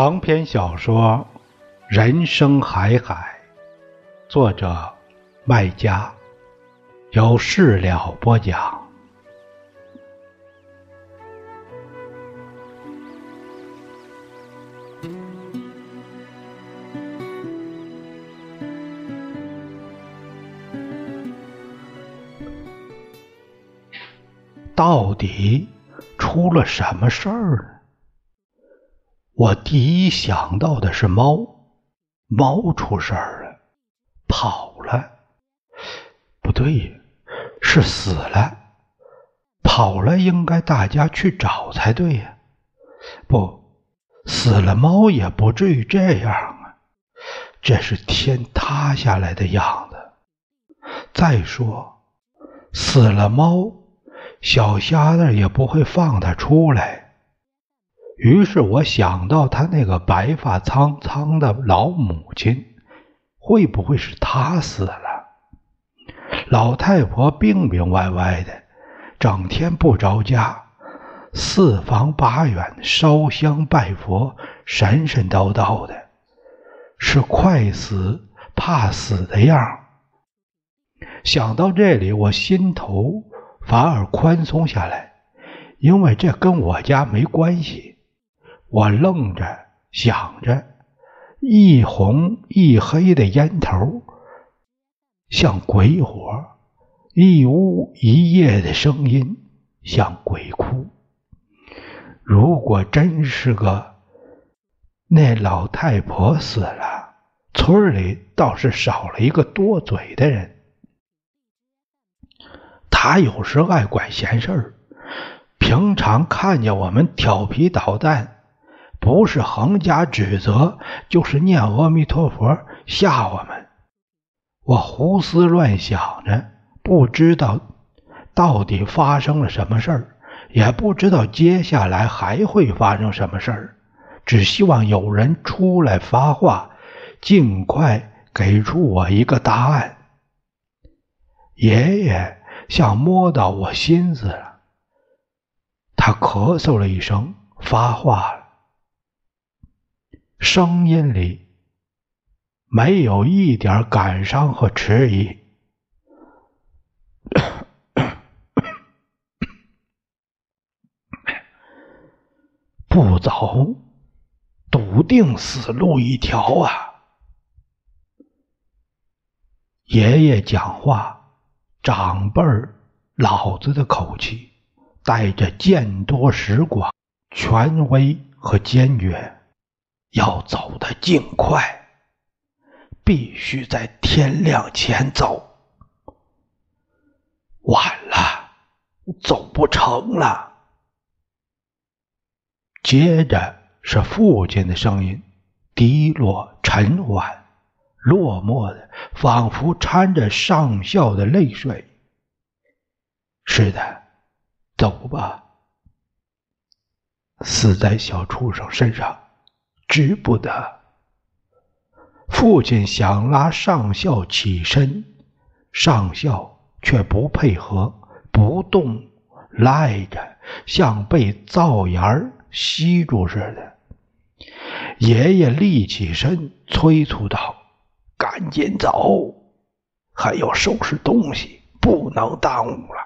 长篇小说《人生海海》，作者麦家，由事了播讲。到底出了什么事儿呢？我第一想到的是猫，猫出事儿了，跑了。不对，是死了。跑了，应该大家去找才对呀。不，死了猫也不至于这样啊。这是天塌下来的样子。再说，死了猫，小瞎子也不会放它出来。于是我想到他那个白发苍苍的老母亲，会不会是他死了？老太婆病病歪歪的，整天不着家，四方八远烧香拜佛，神神叨叨的，是快死怕死的样。想到这里，我心头反而宽松下来，因为这跟我家没关系。我愣着想着，一红一黑的烟头像鬼火，一屋一夜的声音像鬼哭。如果真是个那老太婆死了，村里倒是少了一个多嘴的人。他有时爱管闲事儿，平常看见我们调皮捣蛋。不是横加指责，就是念阿弥陀佛吓我们。我胡思乱想着，不知道到底发生了什么事儿，也不知道接下来还会发生什么事儿，只希望有人出来发话，尽快给出我一个答案。爷爷像摸到我心思了，他咳嗽了一声，发话了。声音里没有一点感伤和迟疑。不走，笃定死路一条啊！爷爷讲话，长辈老子的口气，带着见多识广、权威和坚决。要走得尽快，必须在天亮前走。晚了，走不成了。接着是父亲的声音，低落、沉缓、落寞的，仿佛掺着上校的泪水。是的，走吧。死在小畜生身上。值不得。父亲想拉上校起身，上校却不配合，不动，赖着，像被灶沿儿吸住似的。爷爷立起身，催促道：“赶紧走，还要收拾东西，不能耽误了。”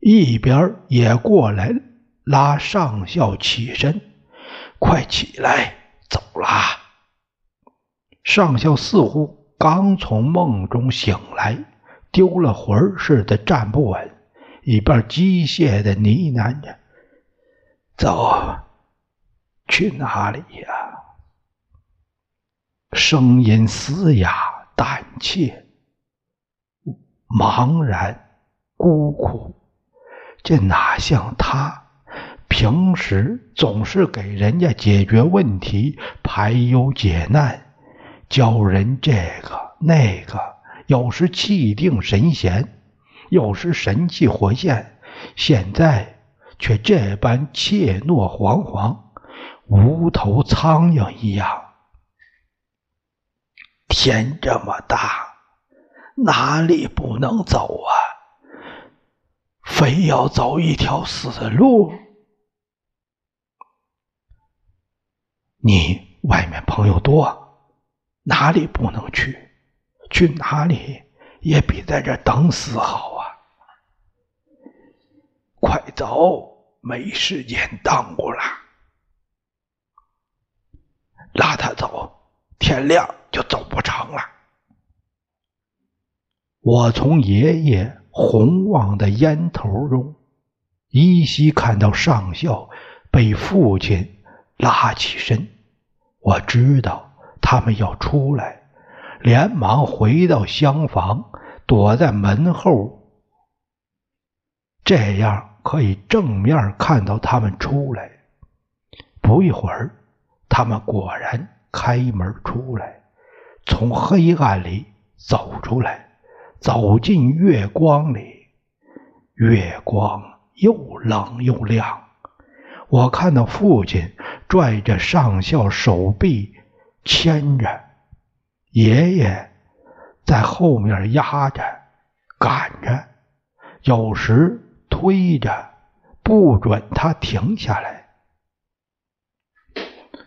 一边也过来拉上校起身。快起来，走啦！上校似乎刚从梦中醒来，丢了魂似的站不稳，一边机械的呢喃着：“走，去哪里呀？”声音嘶哑、胆怯、茫然、孤苦，这哪像他？平时总是给人家解决问题、排忧解难，教人这个那个，有时气定神闲，有时神气活现。现在却这般怯懦惶惶，无头苍蝇一样。天这么大，哪里不能走啊？非要走一条死路？你外面朋友多，哪里不能去？去哪里也比在这等死好啊！快走，没时间耽误了。拉他走，天亮就走不成了。我从爷爷红旺的烟头中，依稀看到上校被父亲拉起身。我知道他们要出来，连忙回到厢房，躲在门后，这样可以正面看到他们出来。不一会儿，他们果然开门出来，从黑暗里走出来。走进月光里，月光又冷又亮。我看到父亲拽着上校手臂牵着，爷爷在后面压着、赶着，有时推着，不准他停下来。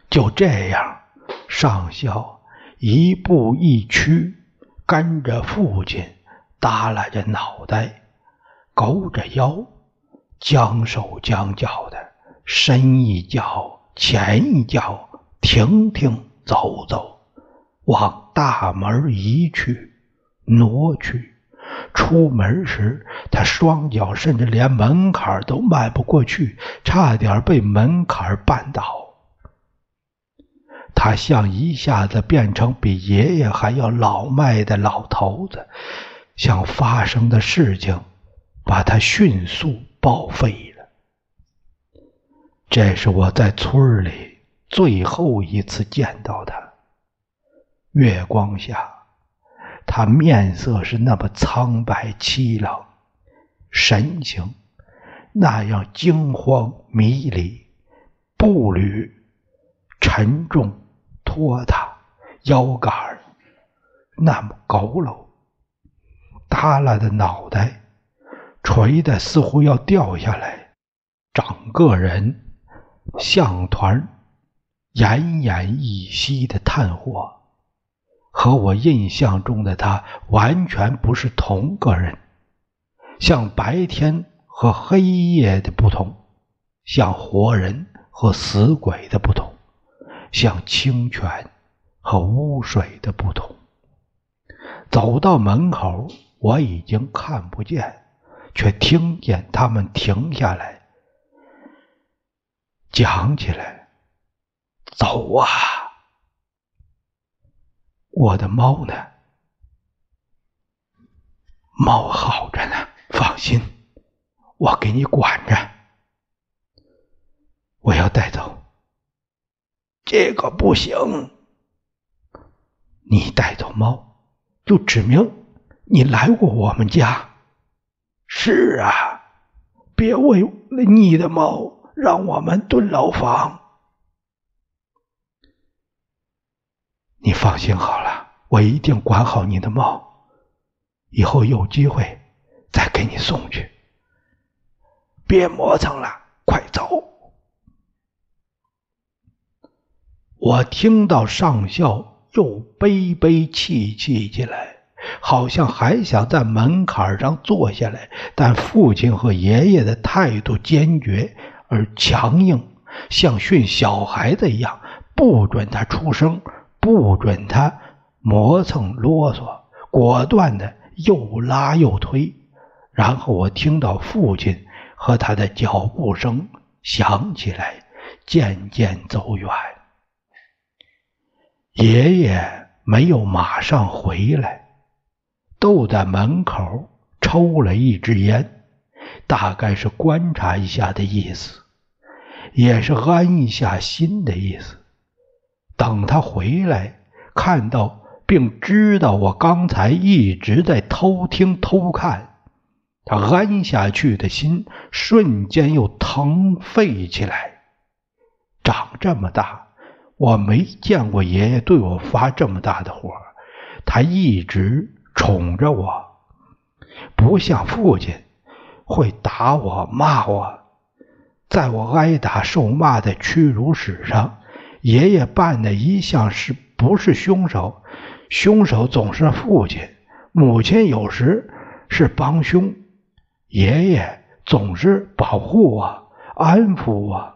就这样，上校一步一趋，跟着父亲。耷拉着脑袋，勾着腰，将手将脚的，深一脚浅一脚，停停走走，往大门移去，挪去。出门时，他双脚甚至连门槛都迈不过去，差点被门槛绊倒。他像一下子变成比爷爷还要老迈的老头子。像发生的事情把他迅速报废了。这是我在村里最后一次见到他。月光下，他面色是那么苍白凄冷，神情那样惊慌迷离，步履沉重拖沓，腰杆那么佝偻。耷拉的脑袋，垂的似乎要掉下来，整个人像团奄奄一息的炭火，和我印象中的他完全不是同个人，像白天和黑夜的不同，像活人和死鬼的不同，像清泉和污水的不同。走到门口。我已经看不见，却听见他们停下来，讲起来：“走啊！我的猫呢？猫好着呢，放心，我给你管着。我要带走，这个不行。你带走猫，就指明。”你来过我们家？是啊，别为了你的猫让我们蹲牢房。你放心好了，我一定管好你的猫，以后有机会再给你送去。别磨蹭了，快走！我听到上校又悲悲戚戚起来。好像还想在门槛上坐下来，但父亲和爷爷的态度坚决而强硬，像训小孩子一样，不准他出声，不准他磨蹭啰嗦，果断的又拉又推。然后我听到父亲和他的脚步声响起来，渐渐走远。爷爷没有马上回来。都在门口抽了一支烟，大概是观察一下的意思，也是安一下心的意思。等他回来，看到并知道我刚才一直在偷听偷看，他安下去的心瞬间又腾沸起来。长这么大，我没见过爷爷对我发这么大的火，他一直。宠着我，不像父亲会打我骂我，在我挨打受骂的屈辱史上，爷爷办的一向是不是凶手？凶手总是父亲，母亲有时是帮凶，爷爷总是保护我、安抚我，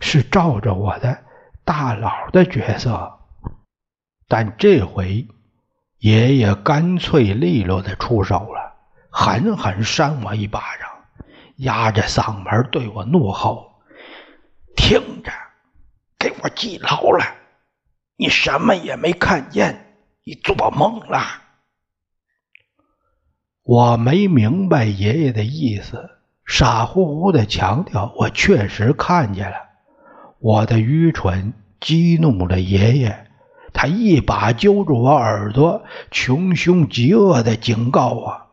是罩着我的大佬的角色。但这回，爷爷干脆利落的出手了，狠狠扇我一巴掌，压着嗓门对我怒吼：“听着！”给我记牢了！你什么也没看见，你做梦了。我没明白爷爷的意思，傻乎乎的强调我确实看见了。我的愚蠢激怒了爷爷，他一把揪住我耳朵，穷凶极恶的警告我：“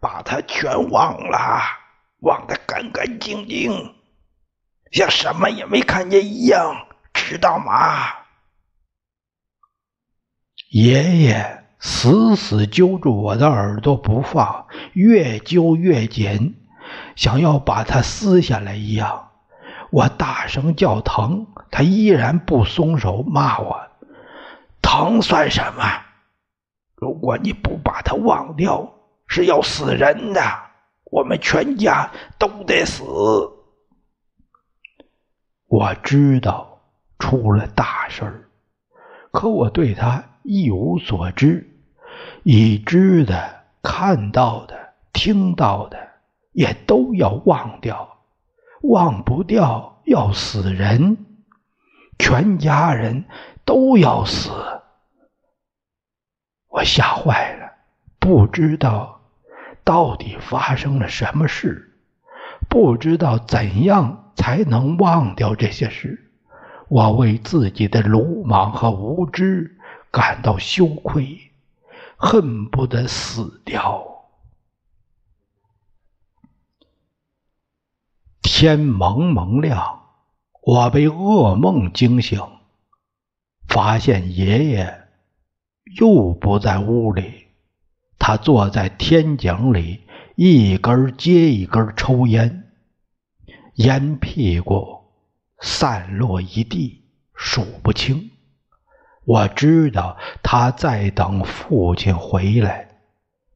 把他全忘了，忘得干干净净。”像什么也没看见一样，知道吗？爷爷死死揪住我的耳朵不放，越揪越紧，想要把它撕下来一样。我大声叫疼，他依然不松手，骂我：“疼算什么？如果你不把它忘掉，是要死人的，我们全家都得死。”我知道出了大事儿，可我对他一无所知，已知的、看到的、听到的，也都要忘掉，忘不掉要死人，全家人都要死。我吓坏了，不知道到底发生了什么事，不知道怎样。才能忘掉这些事。我为自己的鲁莽和无知感到羞愧，恨不得死掉。天蒙蒙亮，我被噩梦惊醒，发现爷爷又不在屋里，他坐在天井里，一根接一根抽烟。烟屁股散落一地，数不清。我知道他在等父亲回来，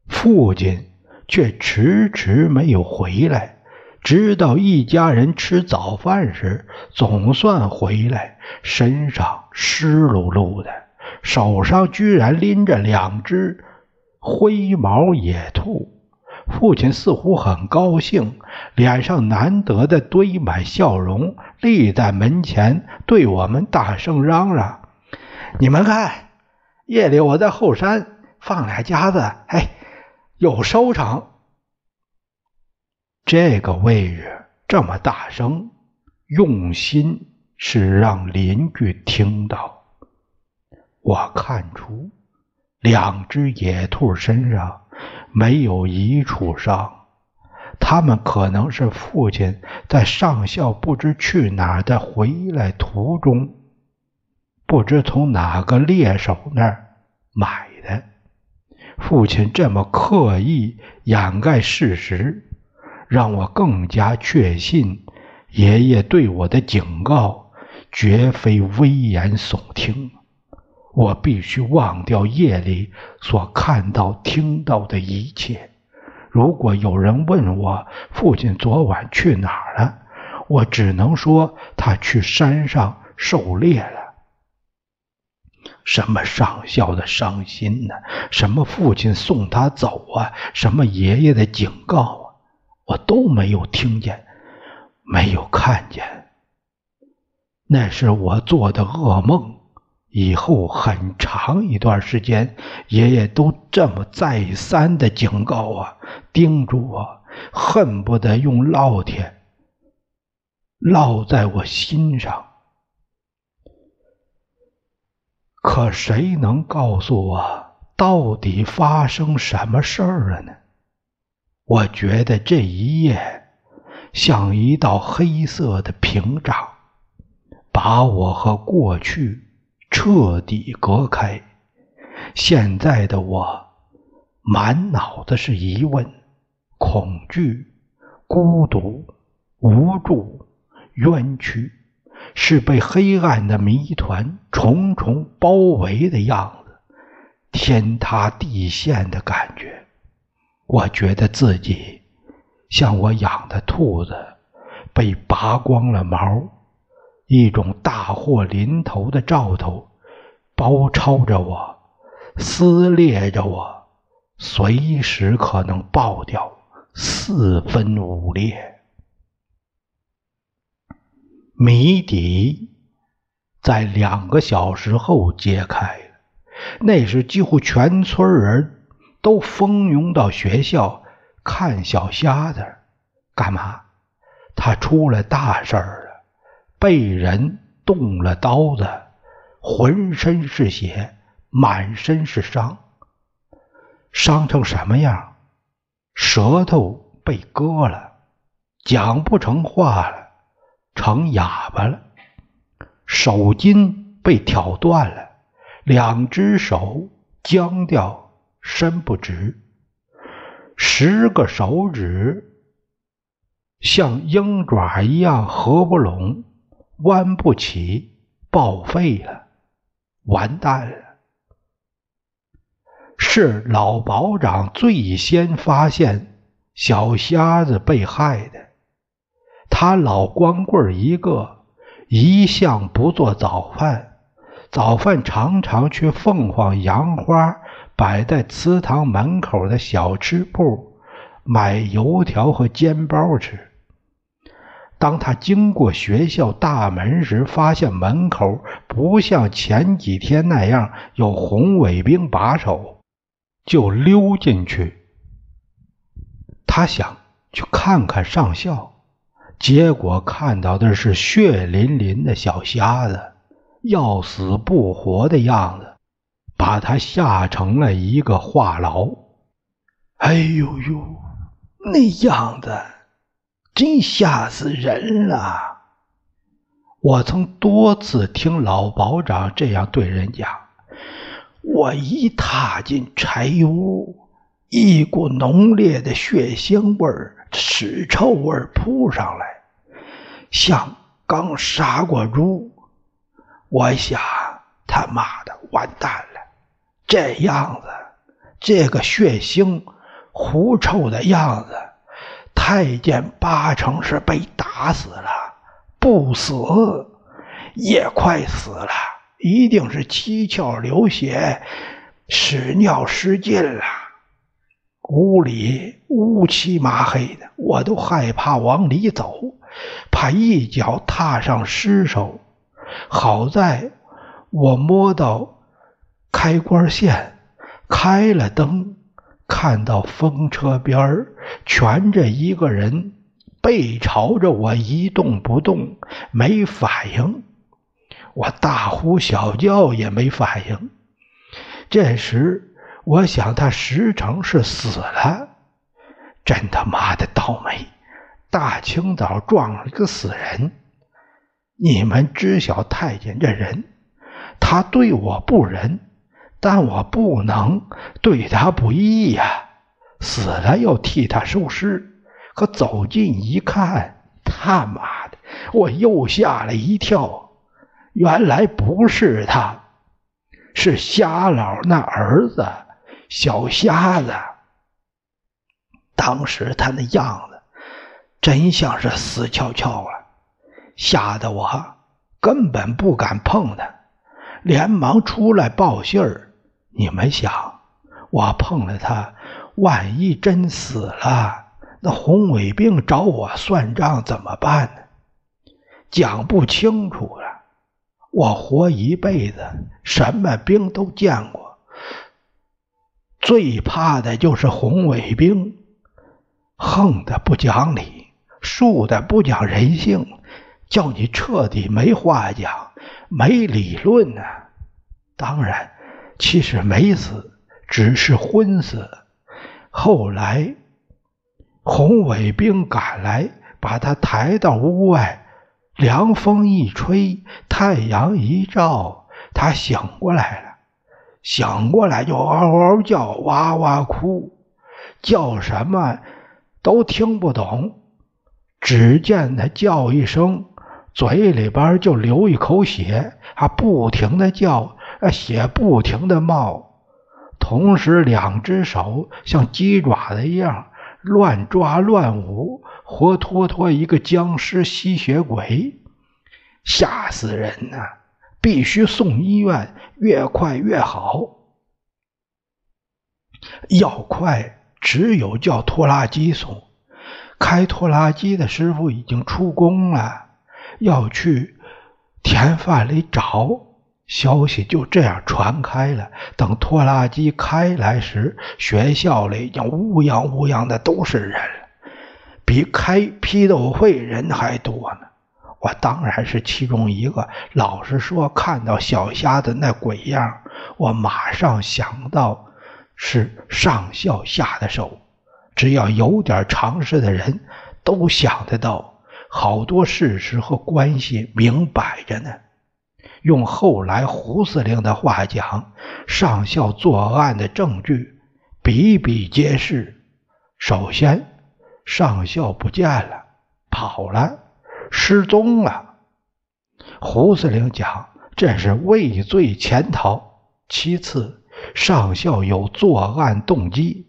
父亲却迟迟没有回来。直到一家人吃早饭时，总算回来，身上湿漉漉的，手上居然拎着两只灰毛野兔。父亲似乎很高兴，脸上难得的堆满笑容，立在门前对我们大声嚷嚷：“你们看，夜里我在后山放俩夹子，哎，有收成。这个位置这么大声，用心是让邻居听到。我看出两只野兔身上。”没有一处伤，他们可能是父亲在上校不知去哪儿的回来途中，不知从哪个猎手那儿买的。父亲这么刻意掩盖事实，让我更加确信爷爷对我的警告绝非危言耸听。我必须忘掉夜里所看到、听到的一切。如果有人问我父亲昨晚去哪儿了，我只能说他去山上狩猎了。什么上校的伤心呢？什么父亲送他走啊？什么爷爷的警告啊？我都没有听见，没有看见。那是我做的噩梦。以后很长一段时间，爷爷都这么再三的警告我、叮嘱我，恨不得用烙铁烙在我心上。可谁能告诉我到底发生什么事儿了呢？我觉得这一夜像一道黑色的屏障，把我和过去。彻底隔开。现在的我，满脑子是疑问、恐惧、孤独、无助、冤屈，是被黑暗的谜团重重包围的样子，天塌地陷的感觉。我觉得自己像我养的兔子被拔光了毛，一种大祸临头的兆头包抄着我，撕裂着我，随时可能爆掉，四分五裂。谜底在两个小时后揭开。那时，几乎全村人都蜂拥到学校看小瞎子。干嘛？他出了大事儿，被人动了刀子，浑身是血，满身是伤。伤成什么样？舌头被割了，讲不成话了。成哑巴了，手筋被挑断了，两只手僵掉，伸不直，十个手指像鹰爪一样合不拢，弯不起，报废了，完蛋了。是老保长最先发现小瞎子被害的。他老光棍一个，一向不做早饭，早饭常常去凤凰杨花摆在祠堂门口的小吃铺买油条和煎包吃。当他经过学校大门时，发现门口不像前几天那样有红卫兵把守，就溜进去。他想去看看上校。结果看到的是血淋淋的小瞎子，要死不活的样子，把他吓成了一个话痨。哎呦呦，那样子真吓死人了！我曾多次听老保长这样对人讲。我一踏进柴屋，一股浓烈的血腥味儿。屎臭味扑上来，像刚杀过猪。我想，他妈的，完蛋了！这样子，这个血腥、狐臭的样子，太监八成是被打死了，不死也快死了，一定是七窍流血，屎尿失禁了。屋里乌漆麻黑的，我都害怕往里走，怕一脚踏上尸首。好在我摸到开关线，开了灯，看到风车边儿蜷着一个人，背朝着我一动不动，没反应。我大呼小叫也没反应。这时。我想他十成是死了，真他妈的倒霉！大清早撞了个死人。你们知晓太监这人，他对我不仁，但我不能对他不义呀。死了要替他收尸，可走近一看，他妈的，我又吓了一跳。原来不是他，是瞎老那儿子。小瞎子，当时他那样子，真像是死翘翘啊！吓得我根本不敢碰他，连忙出来报信儿。你们想，我碰了他，万一真死了，那红卫兵找我算账怎么办呢？讲不清楚了。我活一辈子，什么兵都见过。最怕的就是红卫兵，横的不讲理，竖的不讲人性，叫你彻底没话讲，没理论呢。当然，其实没死，只是昏死。后来，红卫兵赶来，把他抬到屋外，凉风一吹，太阳一照，他醒过来了。醒过来就嗷嗷叫，哇哇哭，叫什么都听不懂。只见他叫一声：“嘴里边就流一口血，还不停的叫，血不停的冒，同时两只手像鸡爪子一样乱抓乱舞，活脱脱一个僵尸吸血鬼，吓死人呐！必须送医院，越快越好。要快，只有叫拖拉机送。开拖拉机的师傅已经出工了，要去田饭里找。消息就这样传开了。等拖拉机开来时，学校里已经乌泱乌泱的都是人了，比开批斗会人还多呢。我当然是其中一个。老实说，看到小瞎子那鬼样，我马上想到是上校下的手。只要有点常识的人，都想得到，好多事实和关系明摆着呢。用后来胡司令的话讲，上校作案的证据比比皆是。首先，上校不见了，跑了。失踪了，胡司令讲这是畏罪潜逃。其次，上校有作案动机，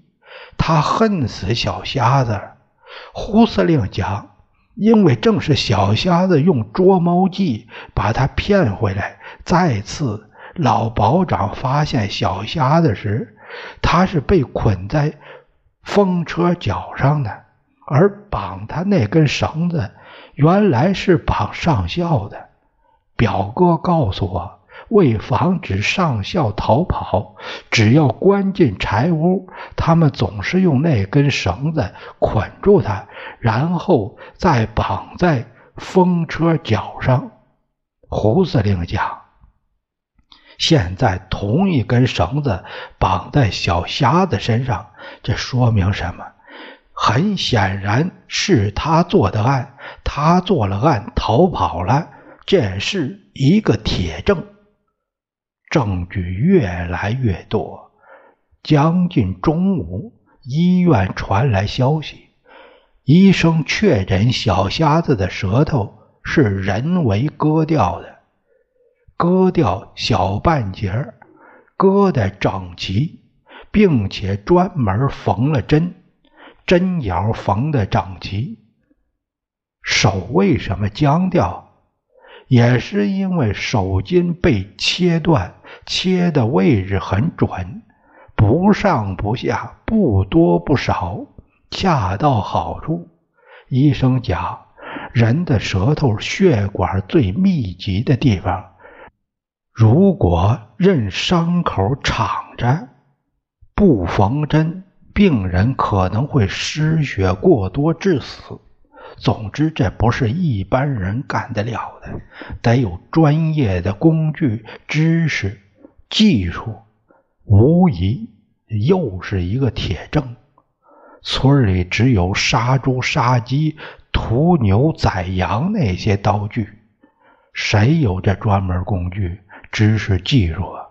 他恨死小瞎子。胡司令讲，因为正是小瞎子用捉猫计把他骗回来。再次，老保长发现小瞎子时，他是被捆在风车脚上的，而绑他那根绳子。原来是绑上校的，表哥告诉我，为防止上校逃跑，只要关进柴屋，他们总是用那根绳子捆住他，然后再绑在风车脚上。胡司令讲，现在同一根绳子绑在小瞎子身上，这说明什么？很显然是他做的案。他做了案，逃跑了，这是一个铁证。证据越来越多。将近中午，医院传来消息，医生确诊小瞎子的舌头是人为割掉的，割掉小半截儿，割得整齐，并且专门缝了针，针眼缝得整齐。手为什么僵掉？也是因为手筋被切断，切的位置很准，不上不下，不多不少，恰到好处。医生讲，人的舌头血管最密集的地方，如果任伤口敞着，不缝针，病人可能会失血过多致死。总之，这不是一般人干得了的，得有专业的工具、知识、技术。无疑，又是一个铁证。村里只有杀猪、杀鸡、屠牛、宰羊那些刀具，谁有这专门工具、知识、技术啊？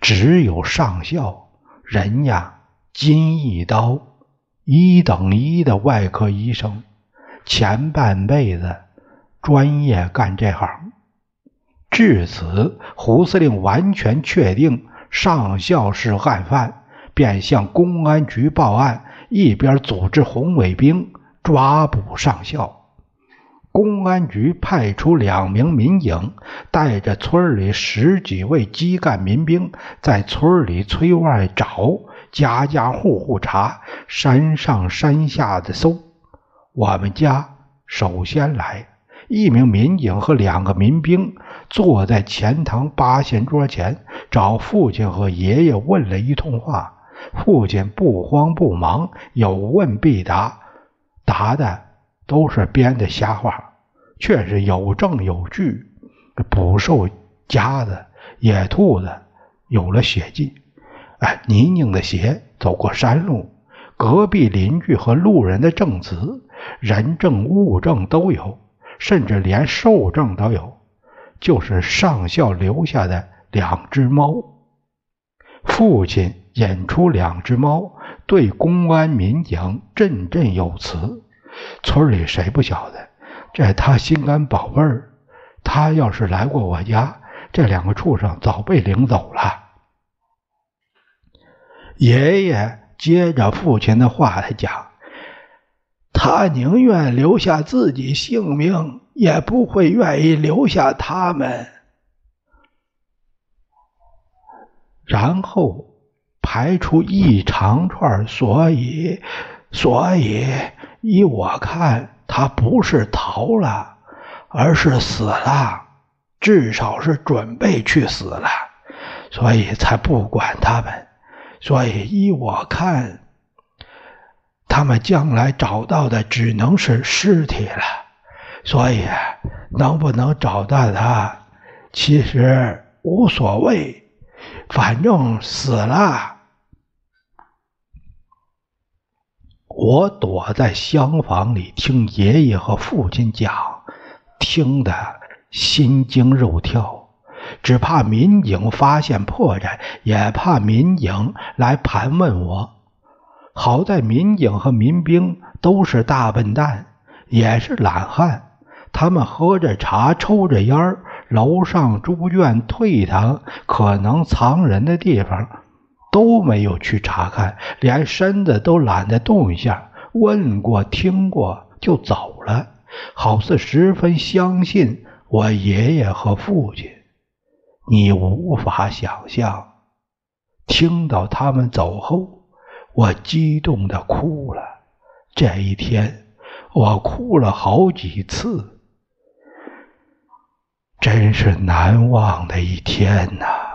只有上校，人家金一刀，一等一的外科医生。前半辈子专业干这行，至此，胡司令完全确定上校是案犯，便向公安局报案，一边组织红卫兵抓捕上校。公安局派出两名民警，带着村里十几位基干民兵，在村里村外找，家家户户查，山上山下的搜。我们家首先来，一名民警和两个民兵坐在前堂八仙桌前，找父亲和爷爷问了一通话。父亲不慌不忙，有问必答，答的都是编的瞎话，却是有证有据。捕兽夹子、野兔子有了血迹，哎，泥泞的鞋走过山路，隔壁邻居和路人的证词。人证物证都有，甚至连兽证都有，就是上校留下的两只猫。父亲引出两只猫，对公安民警振振有词。村里谁不晓得，这他心肝宝贝儿，他要是来过我家，这两个畜生早被领走了。爷爷接着父亲的话来讲，他宁愿留下自己性命，也不会愿意留下他们。然后排出一长串，所以，所以依我看，他不是逃了，而是死了，至少是准备去死了，所以才不管他们。所以依我看，他们将来找到的只能是尸体了。所以能不能找到他，其实无所谓。反正死了，我躲在厢房里听爷爷和父亲讲，听得心惊肉跳，只怕民警发现破绽，也怕民警来盘问我。好在民警和民兵都是大笨蛋，也是懒汉，他们喝着茶，抽着烟儿。楼上猪圈、退堂可能藏人的地方都没有去查看，连身子都懒得动一下。问过、听过就走了，好似十分相信我爷爷和父亲。你无法想象，听到他们走后，我激动的哭了。这一天，我哭了好几次。真是难忘的一天呐！